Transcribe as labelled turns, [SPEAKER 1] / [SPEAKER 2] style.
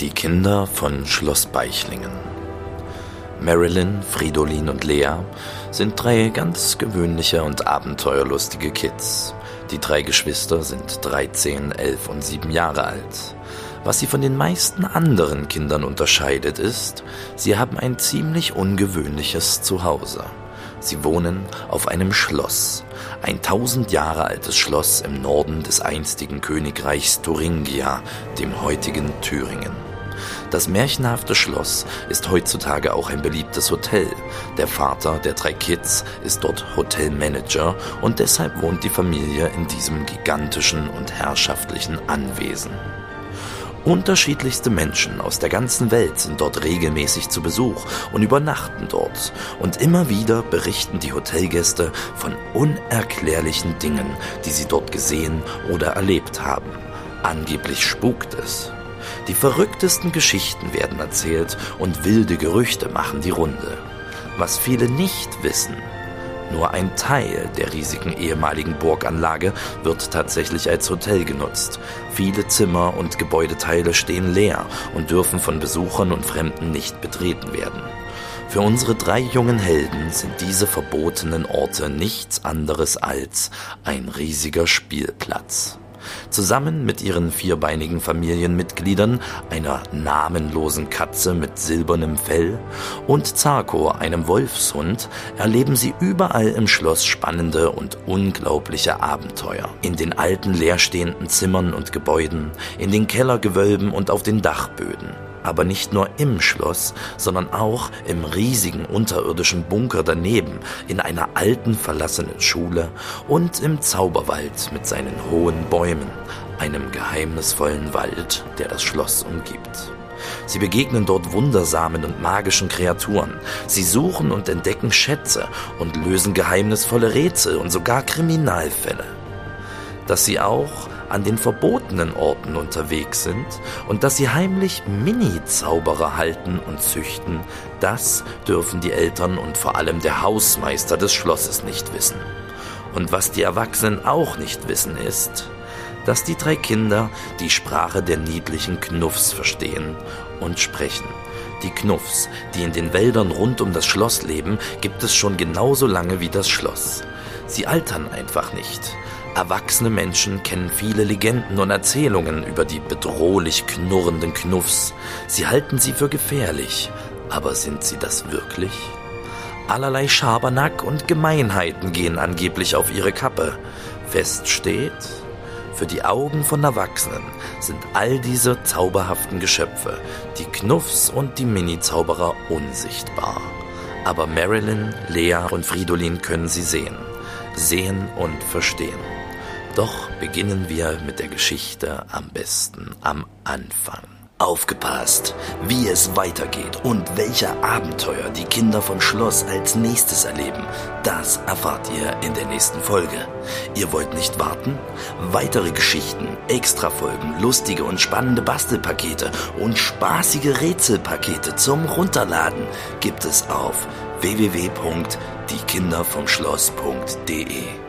[SPEAKER 1] Die Kinder von Schloss Beichlingen. Marilyn, Fridolin und Lea sind drei ganz gewöhnliche und abenteuerlustige Kids. Die drei Geschwister sind 13, 11 und 7 Jahre alt. Was sie von den meisten anderen Kindern unterscheidet, ist, sie haben ein ziemlich ungewöhnliches Zuhause. Sie wohnen auf einem Schloss, ein tausend Jahre altes Schloss im Norden des einstigen Königreichs Thuringia, dem heutigen Thüringen. Das märchenhafte Schloss ist heutzutage auch ein beliebtes Hotel. Der Vater der drei Kids ist dort Hotelmanager und deshalb wohnt die Familie in diesem gigantischen und herrschaftlichen Anwesen. Unterschiedlichste Menschen aus der ganzen Welt sind dort regelmäßig zu Besuch und übernachten dort. Und immer wieder berichten die Hotelgäste von unerklärlichen Dingen, die sie dort gesehen oder erlebt haben. Angeblich spukt es. Die verrücktesten Geschichten werden erzählt und wilde Gerüchte machen die Runde. Was viele nicht wissen, nur ein Teil der riesigen ehemaligen Burganlage wird tatsächlich als Hotel genutzt. Viele Zimmer und Gebäudeteile stehen leer und dürfen von Besuchern und Fremden nicht betreten werden. Für unsere drei jungen Helden sind diese verbotenen Orte nichts anderes als ein riesiger Spielplatz. Zusammen mit ihren vierbeinigen Familienmitgliedern, einer namenlosen Katze mit silbernem Fell und Zarko, einem Wolfshund, erleben sie überall im Schloss spannende und unglaubliche Abenteuer. In den alten leerstehenden Zimmern und Gebäuden, in den Kellergewölben und auf den Dachböden aber nicht nur im Schloss, sondern auch im riesigen unterirdischen Bunker daneben, in einer alten verlassenen Schule und im Zauberwald mit seinen hohen Bäumen, einem geheimnisvollen Wald, der das Schloss umgibt. Sie begegnen dort wundersamen und magischen Kreaturen. Sie suchen und entdecken Schätze und lösen geheimnisvolle Rätsel und sogar Kriminalfälle. Dass sie auch an den verbotenen Orten unterwegs sind und dass sie heimlich Mini-Zauberer halten und züchten, das dürfen die Eltern und vor allem der Hausmeister des Schlosses nicht wissen. Und was die Erwachsenen auch nicht wissen ist, dass die drei Kinder die Sprache der niedlichen Knuffs verstehen und sprechen. Die Knuffs, die in den Wäldern rund um das Schloss leben, gibt es schon genauso lange wie das Schloss. Sie altern einfach nicht. Erwachsene Menschen kennen viele Legenden und Erzählungen über die bedrohlich knurrenden Knuffs. Sie halten sie für gefährlich. Aber sind sie das wirklich? Allerlei Schabernack und Gemeinheiten gehen angeblich auf ihre Kappe. Fest steht, für die Augen von Erwachsenen sind all diese zauberhaften Geschöpfe, die Knuffs und die Mini-Zauberer, unsichtbar. Aber Marilyn, Lea und Fridolin können sie sehen. Sehen und verstehen. Doch beginnen wir mit der Geschichte am besten am Anfang. Aufgepasst, wie es weitergeht und welche Abenteuer die Kinder von Schloss als nächstes erleben, das erfahrt ihr in der nächsten Folge. Ihr wollt nicht warten? Weitere Geschichten, Extrafolgen, lustige und spannende Bastelpakete und spaßige Rätselpakete zum Runterladen gibt es auf www.diekindervomschloss.de.